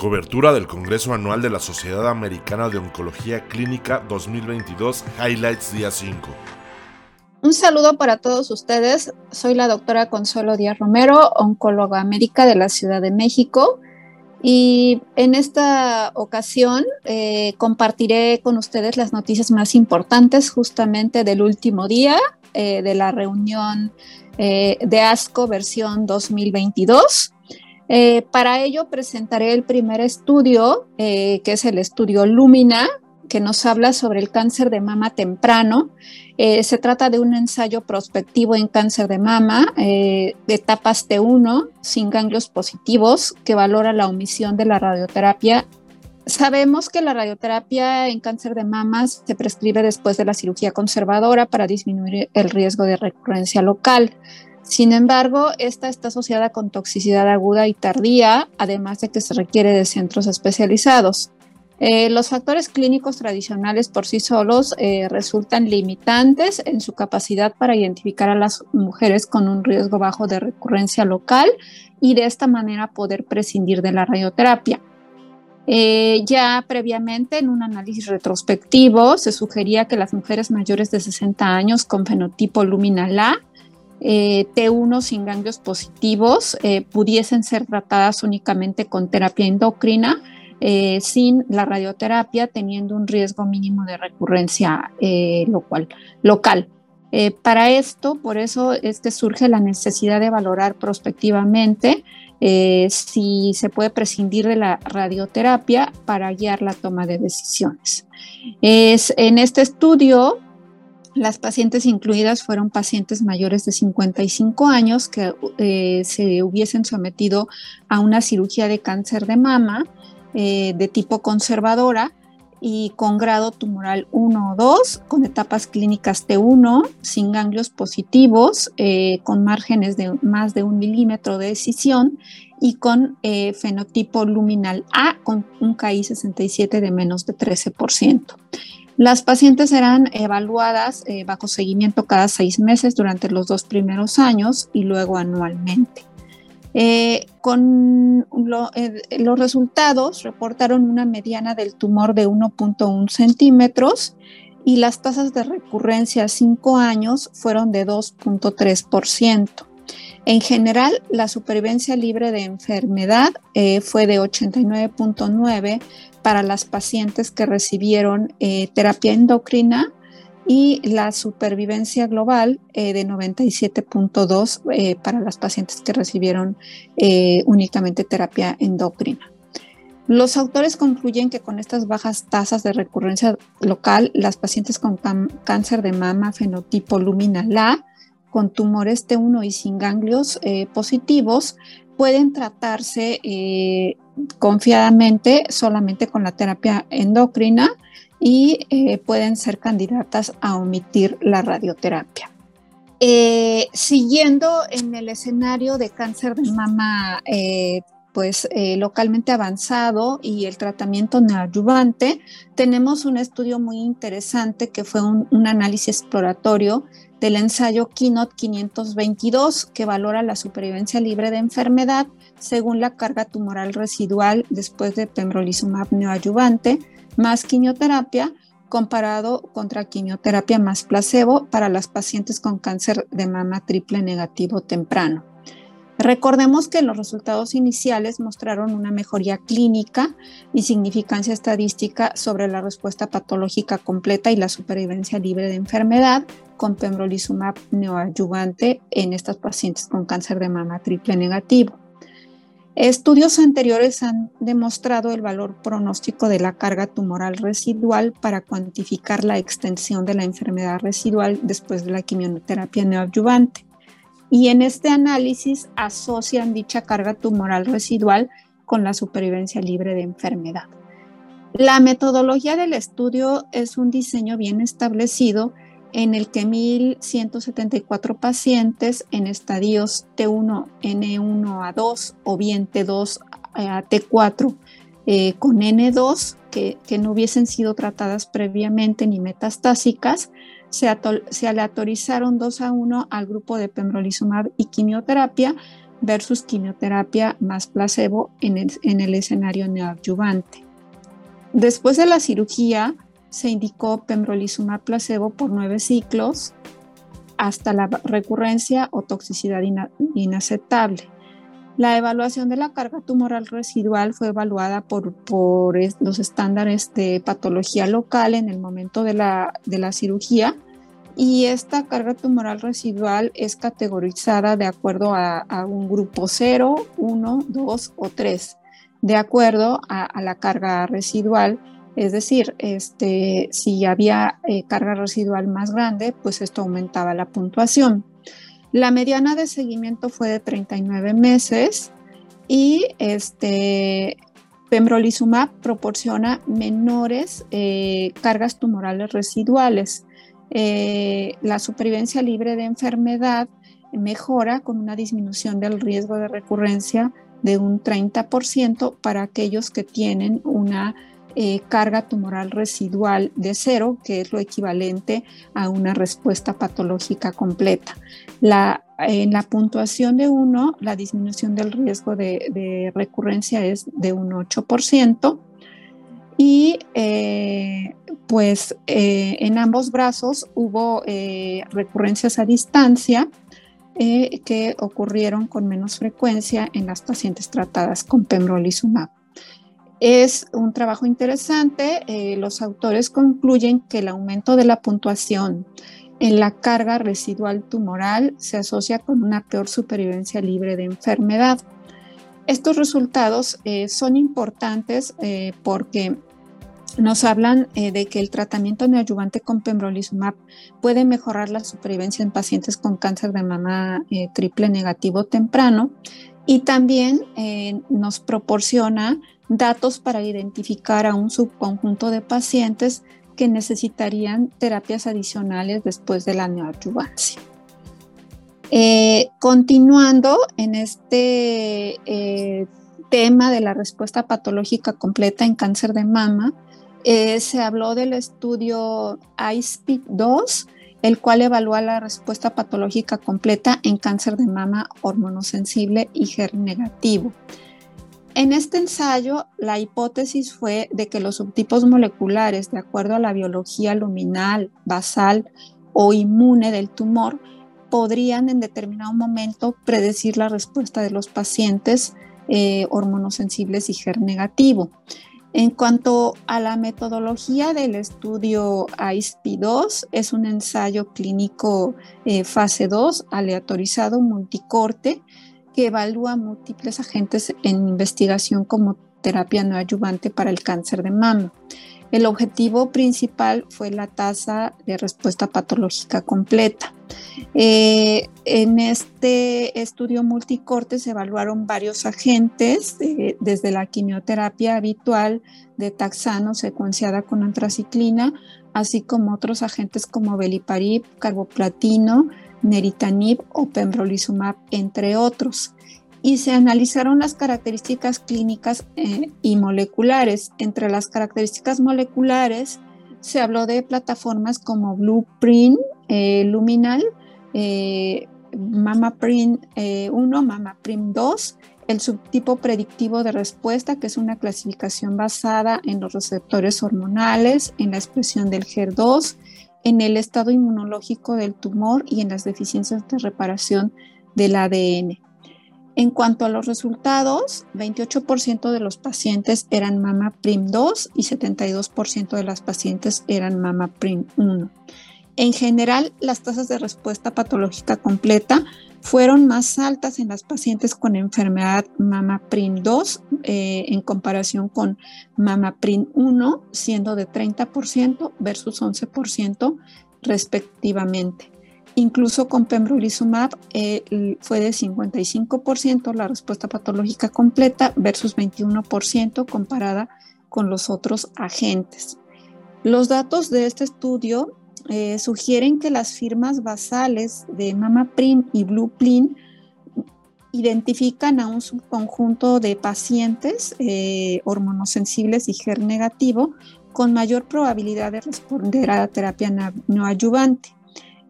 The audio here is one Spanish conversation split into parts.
Cobertura del Congreso Anual de la Sociedad Americana de Oncología Clínica 2022, Highlights Día 5. Un saludo para todos ustedes. Soy la doctora Consuelo Díaz Romero, oncóloga médica de la Ciudad de México. Y en esta ocasión eh, compartiré con ustedes las noticias más importantes justamente del último día eh, de la reunión eh, de ASCO versión 2022. Para ello presentaré el primer estudio, que es el estudio Lumina, que nos habla sobre el cáncer de mama temprano. Eh, se trata de un ensayo prospectivo en cáncer de mama eh, de etapas T1 sin ganglios positivos que valora la omisión de la radioterapia. Sabemos que la radioterapia en cáncer de mama se prescribe después de la cirugía conservadora para disminuir el riesgo de recurrencia local. Sin embargo, esta está asociada con toxicidad aguda y tardía, además de que se requiere de centros especializados. Eh, los factores clínicos tradicionales por sí solos eh, resultan limitantes en su capacidad para identificar a las mujeres con un riesgo bajo de recurrencia local y de esta manera poder prescindir de la radioterapia. Eh, ya previamente en un análisis retrospectivo se sugería que las mujeres mayores de 60 años con fenotipo luminal A T1 sin ganglios positivos pudiesen ser tratadas únicamente con terapia endocrina eh, sin la radioterapia, teniendo un riesgo mínimo de recurrencia eh, local. Eh, para esto, por eso es que surge la necesidad de valorar prospectivamente si se puede prescindir de la radioterapia para guiar la toma de decisiones. Es, en este estudio, las pacientes incluidas fueron pacientes mayores de 55 años que se hubiesen sometido a una cirugía de cáncer de mama eh, de tipo conservadora y con grado tumoral 1 o 2, con etapas clínicas T1, sin ganglios positivos, eh, con márgenes de más de un milímetro de decisión y con eh, fenotipo luminal A, con un KI 67 de menos de 13%. Las pacientes serán evaluadas bajo seguimiento cada seis meses durante los dos primeros años y luego anualmente. Eh, con eh, los resultados reportaron una mediana del tumor de 1.1 centímetros y las tasas de recurrencia a 5 años fueron de 2.3%. En general, la supervivencia libre de enfermedad eh, fue de 89.9 para las pacientes que recibieron terapia endocrina y la supervivencia global eh, de 97.2 eh, para las pacientes que recibieron eh, únicamente terapia endocrina. Los autores concluyen que con estas bajas tasas de recurrencia local, las pacientes con cáncer de mama fenotipo luminal A, con tumores T1 y sin ganglios positivos, pueden tratarse confiadamente solamente con la terapia endocrina y eh, pueden ser candidatas a omitir la radioterapia. Eh, siguiendo en el escenario de cáncer de mama eh, pues localmente avanzado y el tratamiento neoadyuvante, tenemos un estudio muy interesante que fue un, un análisis exploratorio del ensayo Keynote 522 que valora la supervivencia libre de enfermedad según la carga tumoral residual después de pembrolizumab neoadyuvante más quimioterapia comparado contra quimioterapia más placebo para las pacientes con cáncer de mama triple negativo temprano. Recordemos que los resultados iniciales mostraron una mejoría clínica y significancia estadística sobre la respuesta patológica completa y la supervivencia libre de enfermedad con pembrolizumab neoadyuvante en estas pacientes con cáncer de mama triple negativo. Estudios anteriores han demostrado el valor pronóstico de la carga tumoral residual para cuantificar la extensión de la enfermedad residual después de la quimioterapia neoadyuvante. Y en este análisis asocian dicha carga tumoral residual con la supervivencia libre de enfermedad. La metodología del estudio es un diseño bien establecido en el que 1.174 pacientes en estadios T1, N1 a 2 o bien T2 a T4 eh, con N2 que, no hubiesen sido tratadas previamente ni metastásicas, se, aleatorizaron 2 a 1 al grupo de pembrolizumab y quimioterapia versus quimioterapia más placebo en el, escenario neoadyuvante. Después de la cirugía, se indicó pembrolizumab placebo por nueve ciclos hasta la recurrencia o toxicidad inaceptable. La evaluación de la carga tumoral residual fue evaluada por, los estándares de patología local en el momento de la, cirugía y esta carga tumoral residual es categorizada de acuerdo a, un grupo 0, 1, 2 o 3, de acuerdo a, la carga residual. Es decir, este, si había eh, carga residual más grande, pues esto aumentaba la puntuación. La mediana de seguimiento fue de 39 meses y este, pembrolizumab proporciona menores eh, cargas tumorales residuales. Eh, la supervivencia libre de enfermedad mejora con una disminución del riesgo de recurrencia de un 30% para aquellos que tienen una eh, carga tumoral residual de cero, que es lo equivalente a una respuesta patológica completa. en la puntuación de 1, la disminución del riesgo de, recurrencia es de un 8%. Y eh, pues eh, en ambos brazos hubo recurrencias a distancia que ocurrieron con menos frecuencia en las pacientes tratadas con pembrolizumab. Es un trabajo interesante. Eh, los autores concluyen que el aumento de la puntuación en la carga residual tumoral se asocia con una peor supervivencia libre de enfermedad. Estos resultados eh, son importantes eh, porque nos hablan de que el tratamiento neoadyuvante con pembrolizumab puede mejorar la supervivencia en pacientes con cáncer de mama triple negativo temprano y también nos proporciona datos para identificar a un subconjunto de pacientes que necesitarían terapias adicionales después de la neoadyuvancia. Eh, continuando en este eh, tema de la respuesta patológica completa en cáncer de mama, eh, se habló del estudio ICE-2, el cual evalúa la respuesta patológica completa en cáncer de mama hormonosensible y HER negativo. En este ensayo, la hipótesis fue de que los subtipos moleculares, de acuerdo a la biología luminal, basal o inmune del tumor, podrían en determinado momento predecir la respuesta de los pacientes eh, hormonosensibles y HER negativo. En cuanto a la metodología del estudio ISP2, es un ensayo clínico eh, fase 2 aleatorizado multicorte que evalúa múltiples agentes en investigación como terapia no ayudante para el cáncer de mama. El objetivo principal fue la tasa de respuesta patológica completa. Eh, en este estudio multicorte se evaluaron varios agentes, eh, desde la quimioterapia habitual de taxano secuenciada con antraciclina, así como otros agentes como beliparib, carboplatino, neritanib o pembrolizumab, entre otros. Y se analizaron las características clínicas eh, y moleculares. Entre las características moleculares se habló de plataformas como Blueprint, eh, Luminal, eh, MamaPrint 1, MamaPrint 2, el subtipo predictivo de respuesta, que es una clasificación basada en los receptores hormonales, en la expresión del HER2, en el estado inmunológico del tumor y en las deficiencias de reparación del ADN. En cuanto a los resultados, 28% de los pacientes eran mama prim 2 y 72% de las pacientes eran mama prim 1. En general, las tasas de respuesta patológica completa fueron más altas en las pacientes con enfermedad MAMA-PRIN 2 eh, en comparación con MAMA-PRIN 1, siendo de 30% versus 11% respectivamente. Incluso con pembrolizumab eh, fue de 55% la respuesta patológica completa versus 21% comparada con los otros agentes. Los datos de este estudio eh, sugieren que las firmas basales de MamaPrint y BluePrint identifican a un subconjunto de pacientes eh, hormonosensibles y HER negativo con mayor probabilidad de responder a la terapia no ayudante.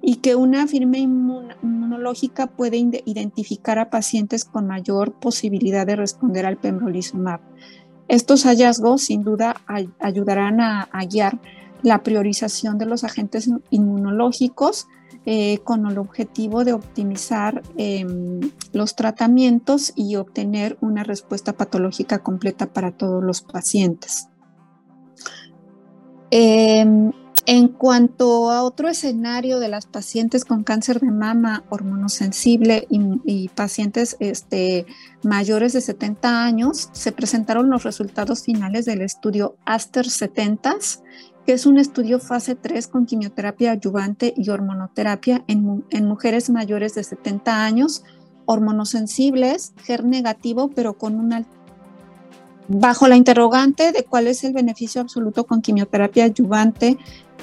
y que una firme inmunológica puede identificar a pacientes con mayor posibilidad de responder al pembrolizumab. Estos hallazgos sin duda ayudarán a, guiar la priorización de los agentes inmunológicos eh, con el objetivo de optimizar em, los tratamientos y obtener una respuesta patológica completa para todos los pacientes. Em, en cuanto a otro escenario de las pacientes con cáncer de mama hormonosensible y, y pacientes este, mayores de 70 años, se presentaron los resultados finales del estudio Aster 70, que es un estudio fase 3 con quimioterapia adyuvante y hormonoterapia en, en mujeres mayores de 70 años, hormonosensibles, GER negativo, pero con una bajo la interrogante de cuál es el beneficio absoluto con quimioterapia adyuvante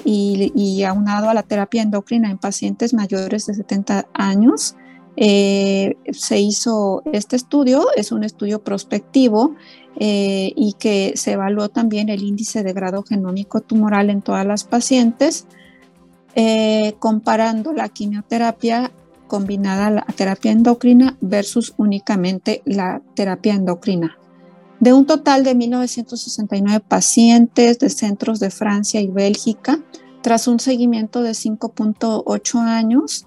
y, aunado a la terapia endocrina en pacientes mayores de 70 años, eh, se hizo este estudio, es un estudio prospectivo eh, y que se evaluó también el índice de grado genómico tumoral en todas las pacientes, eh, comparando la quimioterapia combinada a la terapia endocrina versus únicamente la terapia endocrina. De un total de 1969 pacientes de centros de Francia y Bélgica, tras un seguimiento de 5.8 años,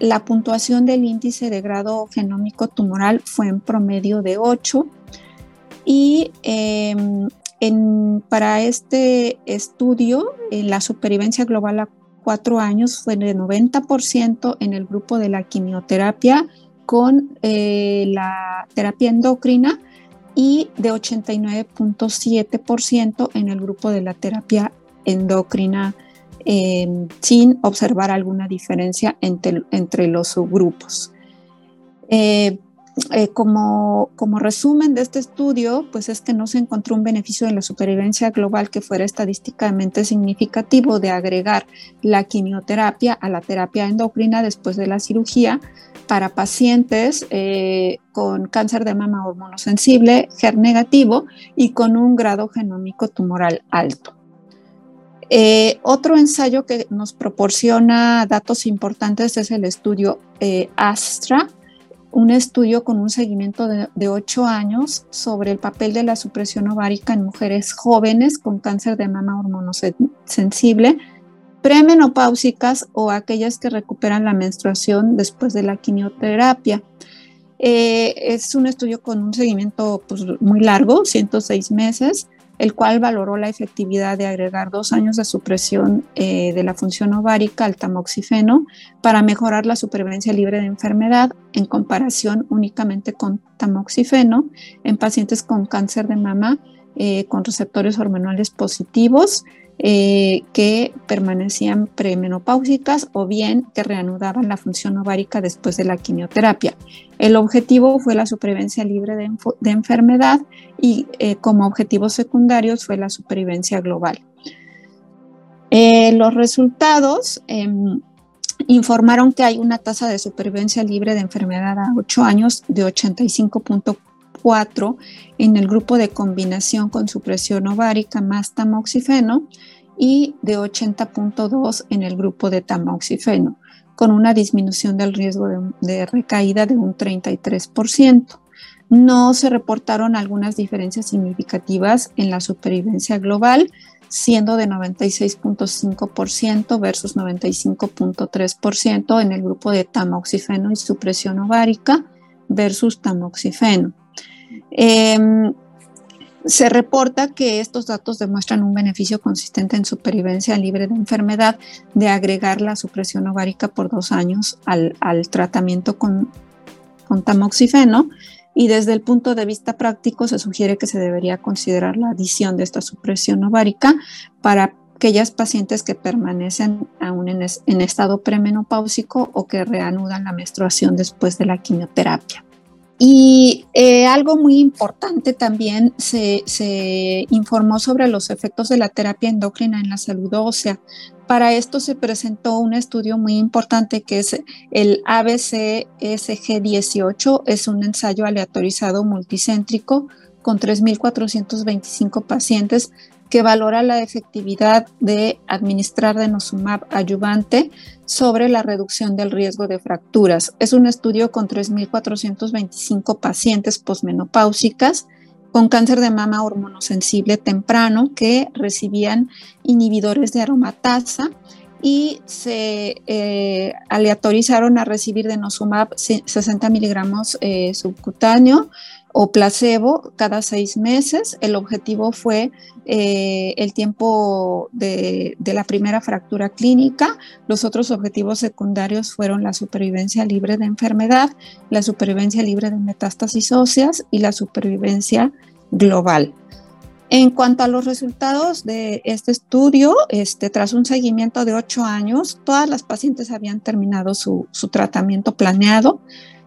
la puntuación del índice de grado genómico tumoral fue en promedio de 8 y em, para este estudio la supervivencia global a 4 años fue de 90% en el grupo de la quimioterapia con eh, la terapia endocrina y de 89.7% en el grupo de la terapia endocrina em, sin observar alguna diferencia entre, entre los subgrupos. Eh, eh, como, como, resumen de este estudio, pues es que no se encontró un beneficio de la supervivencia global que fuera estadísticamente significativo de agregar la quimioterapia a la terapia endocrina después de la cirugía para pacientes eh, con cáncer de mama hormonosensible, HER negativo y con un grado genómico tumoral alto. Eh, otro ensayo que nos proporciona datos importantes es el estudio ASTRA, un estudio con un seguimiento de, ocho años sobre el papel de la supresión ovárica en mujeres jóvenes con cáncer de mama hormonosensible, premenopáusicas o aquellas que recuperan la menstruación después de la quimioterapia. Eh, es un estudio con un seguimiento pues, muy largo, 106 meses, el cual valoró la efectividad de agregar dos años de supresión eh, de la función ovárica al tamoxifeno para mejorar la supervivencia libre de enfermedad en comparación únicamente con tamoxifeno en pacientes con cáncer de mama eh, con receptores hormonales positivos eh, que permanecían premenopáusicas o bien que reanudaban la función ovárica después de la quimioterapia. El objetivo fue la supervivencia libre de, enfermedad y eh, como objetivos secundarios fue la supervivencia global. Los resultados em, informaron que hay una tasa de supervivencia libre de enfermedad a 8 años de 85.4 en el grupo de combinación con supresión ovárica más tamoxifeno y de 80.2 en el grupo de tamoxifeno, con una disminución del riesgo de, recaída de un 33%. No se reportaron algunas diferencias significativas en la supervivencia global, siendo de 96.5% versus 95.3% en el grupo de tamoxifeno y supresión ovárica versus tamoxifeno. Em, se reporta que estos datos demuestran un beneficio consistente en supervivencia libre de enfermedad de agregar la supresión ovárica por dos años al, tratamiento con, tamoxifeno y desde el punto de vista práctico se sugiere que se debería considerar la adición de esta supresión ovárica para aquellas pacientes que permanecen aún en, en estado premenopáusico o que reanudan la menstruación después de la quimioterapia. Y eh, algo muy importante también se, informó sobre los efectos de la terapia endocrina en la salud ósea. Para esto se presentó un estudio muy importante que es el ABCSG18, es un ensayo aleatorizado multicéntrico con 3.425 pacientes que valora la efectividad de administrar denosumab ayudante sobre la reducción del riesgo de fracturas. Es un estudio con 3.425 pacientes posmenopáusicas con cáncer de mama hormonosensible temprano que recibían inhibidores de aromatasa y se eh, aleatorizaron a recibir denosumab 60 miligramos eh, subcutáneo o placebo cada seis meses. El objetivo fue eh, el tiempo de, la primera fractura clínica. Los otros objetivos secundarios fueron la supervivencia libre de enfermedad, la supervivencia libre de metástasis óseas y la supervivencia global. En cuanto a los resultados de este estudio, este, tras un seguimiento de ocho años, todas las pacientes habían terminado su, tratamiento planeado.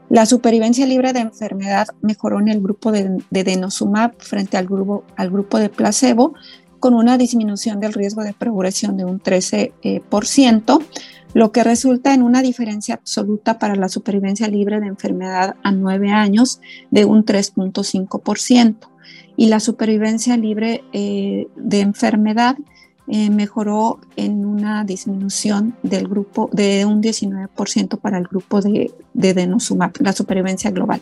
La supervivencia libre de enfermedad mejoró en el grupo de, denosumab frente al grupo, al grupo de placebo, con una disminución del riesgo de progresión de un 13%, lo que resulta en una diferencia absoluta para la supervivencia libre de enfermedad a nueve años de un 3.5% y la supervivencia libre eh, de enfermedad eh, mejoró en una disminución del grupo de un 19% para el grupo de, de denosumab, la supervivencia global.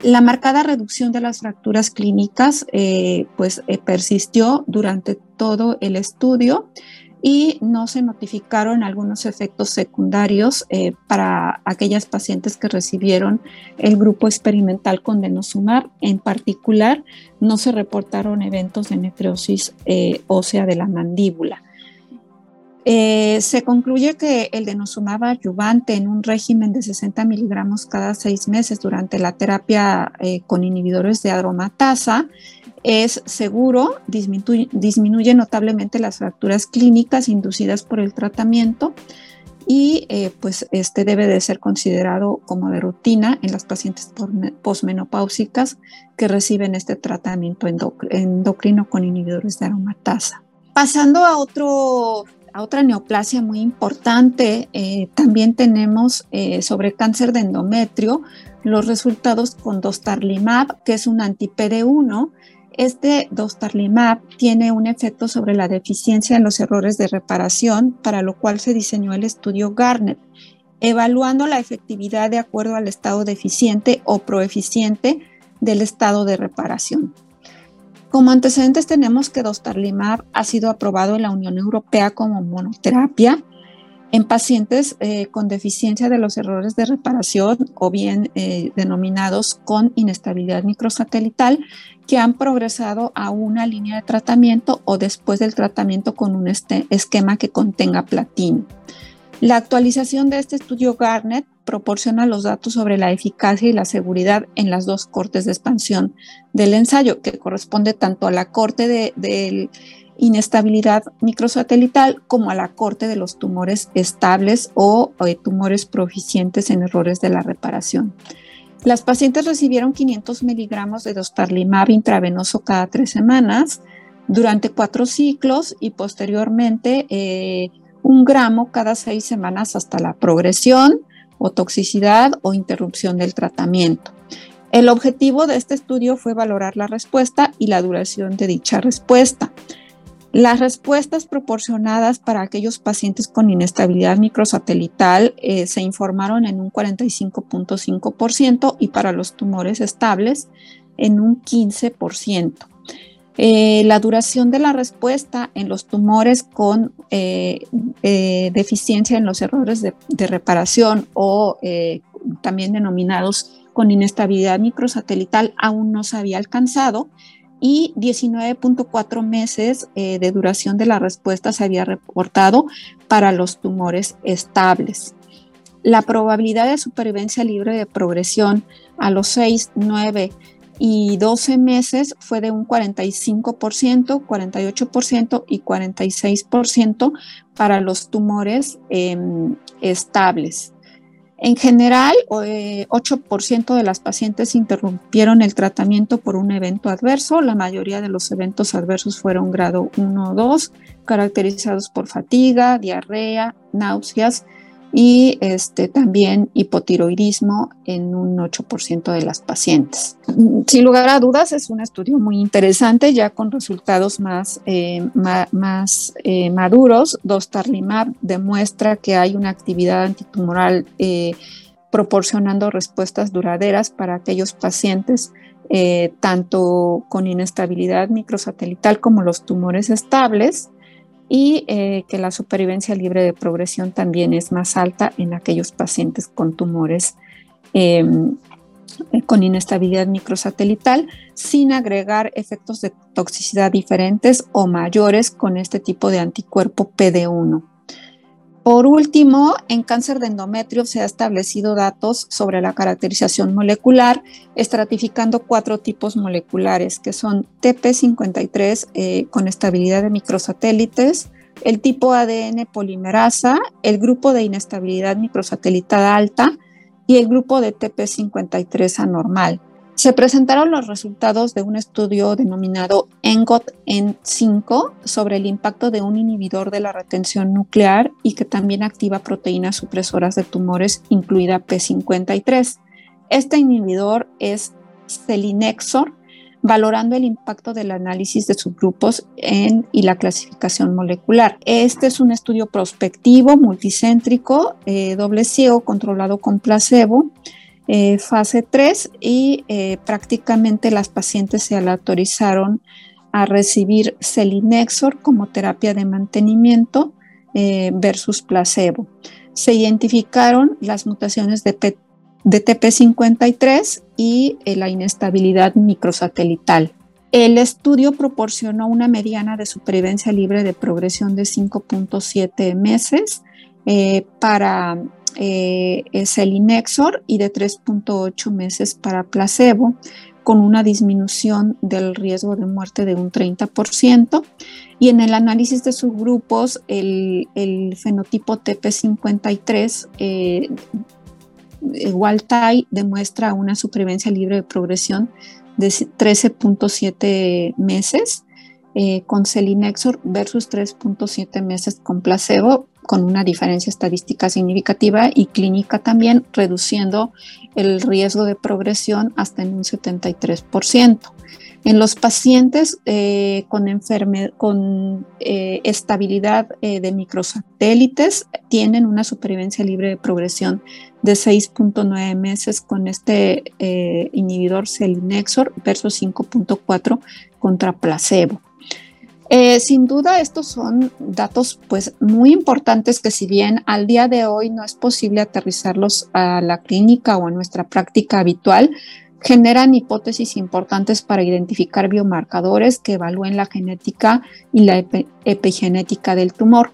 La marcada reducción de las fracturas clínicas eh, pues, persistió durante todo el estudio y no se notificaron algunos efectos secundarios eh, para aquellas pacientes que recibieron el grupo experimental con denosumab. En particular, no se reportaron eventos de necrosis eh, ósea de la mandíbula. Eh, se concluye que el denosumab ayudante en un régimen de 60 miligramos cada seis meses durante la terapia con inhibidores de aromatasa es seguro, disminuye, notablemente las fracturas clínicas inducidas por el tratamiento y eh, pues este debe de ser considerado como de rutina en las pacientes posmenopáusicas que reciben este tratamiento endocrino con inhibidores de aromatasa. Pasando a otro a otra neoplasia muy importante, eh, también tenemos eh, sobre cáncer de endometrio los resultados con dostarlimab, que es un anti-PD1 este dostarlimab tiene un efecto sobre la deficiencia en los errores de reparación, para lo cual se diseñó el estudio Garnet, evaluando la efectividad de acuerdo al estado deficiente o proeficiente del estado de reparación. Como antecedentes tenemos que dostarlimab ha sido aprobado en la Unión Europea como monoterapia en pacientes eh, con deficiencia de los errores de reparación o bien eh, denominados con inestabilidad microsatelital que han progresado a una línea de tratamiento o después del tratamiento con un este, esquema que contenga platino. La actualización de este estudio Garnet proporciona los datos sobre la eficacia y la seguridad en las dos cortes de expansión del ensayo, que corresponde tanto a la corte de, inestabilidad microsatelital como a la corte de los tumores estables o, eh, tumores proficientes en errores de la reparación. Las pacientes recibieron 500 miligramos de dostarlimab intravenoso cada tres semanas durante cuatro ciclos y posteriormente eh, un gramo cada seis semanas hasta la progresión o toxicidad o interrupción del tratamiento. El objetivo de este estudio fue valorar la respuesta y la duración de dicha respuesta. Las respuestas proporcionadas para aquellos pacientes con inestabilidad microsatelital eh, se informaron en un 45.5% y para los tumores estables en un 15%. Eh, la duración de la respuesta en los tumores con eh, deficiencia en los errores de reparación o también denominados con inestabilidad microsatelital aún no se había alcanzado y 19.4 meses eh, de duración de la respuesta se había reportado para los tumores estables. La probabilidad de supervivencia libre de progresión a los 6, 9 y 12 meses fue de un 45%, 48% y 46% para los tumores em, estables. En general, 8% eh, de las pacientes interrumpieron el tratamiento por un evento adverso. La mayoría de los eventos adversos fueron grado 1 o 2, caracterizados por fatiga, diarrea, náuseas, y este, también hipotiroidismo en un 8% de las pacientes. Sin lugar a dudas, es un estudio muy interesante, ya con resultados más, eh, más eh, maduros. Dostarlimab demuestra que hay una actividad antitumoral eh, proporcionando respuestas duraderas para aquellos pacientes tanto con inestabilidad microsatelital como los tumores estables y eh, que la supervivencia libre de progresión también es más alta en aquellos pacientes con tumores em, con inestabilidad microsatelital, sin agregar efectos de toxicidad diferentes o mayores con este tipo de anticuerpo PD1. Por último, en cáncer de endometrio se ha establecido datos sobre la caracterización molecular, estratificando cuatro tipos moleculares, que son TP53 eh, con estabilidad de microsatélites, el tipo ADN polimerasa, el grupo de inestabilidad microsatelital alta y el grupo de TP53 anormal. Se presentaron los resultados de un estudio denominado ENGOT en 5 sobre el impacto de un inhibidor de la retención nuclear y que también activa proteínas supresoras de tumores, incluida P53. Este inhibidor es selinexor, valorando el impacto del análisis de subgrupos en, y la clasificación molecular. Este es un estudio prospectivo, multicéntrico, eh, doble ciego, controlado con placebo eh, fase 3 y eh, prácticamente las pacientes se autorizaron a recibir selinexor como terapia de mantenimiento eh, versus placebo. Se identificaron las mutaciones de, de TP53 y la inestabilidad microsatelital. El estudio proporcionó una mediana de supervivencia libre de progresión de 5.7 meses para eh, es el Inexor y de 3.8 meses para placebo, con una disminución del riesgo de muerte de un 30%. Y en el análisis de subgrupos, el, el fenotipo TP53 eh, Waltai demuestra una supervivencia libre de progresión de 13.7 meses eh, con Selinexor versus 3.7 meses con placebo, con una diferencia estadística significativa y clínica también, reduciendo el riesgo de progresión hasta en un 73%. En los pacientes eh, con, con eh, estabilidad eh, de microsatélites tienen una supervivencia libre de progresión de 6.9 meses con este inhibidor selinexor versus 5.4 contra placebo. Eh, sin duda, estos son datos pues muy importantes que si bien al día de hoy no es posible aterrizarlos a la clínica o a nuestra práctica habitual, generan hipótesis importantes para identificar biomarcadores que evalúen la genética y la epigenética del tumor.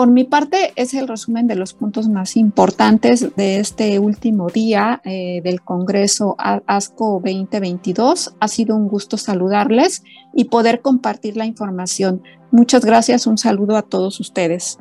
Por mi parte, es el resumen de los puntos más importantes de este último día eh, del Congreso ASCO 2022. Ha sido un gusto saludarles y poder compartir la información. Muchas gracias, un saludo a todos ustedes.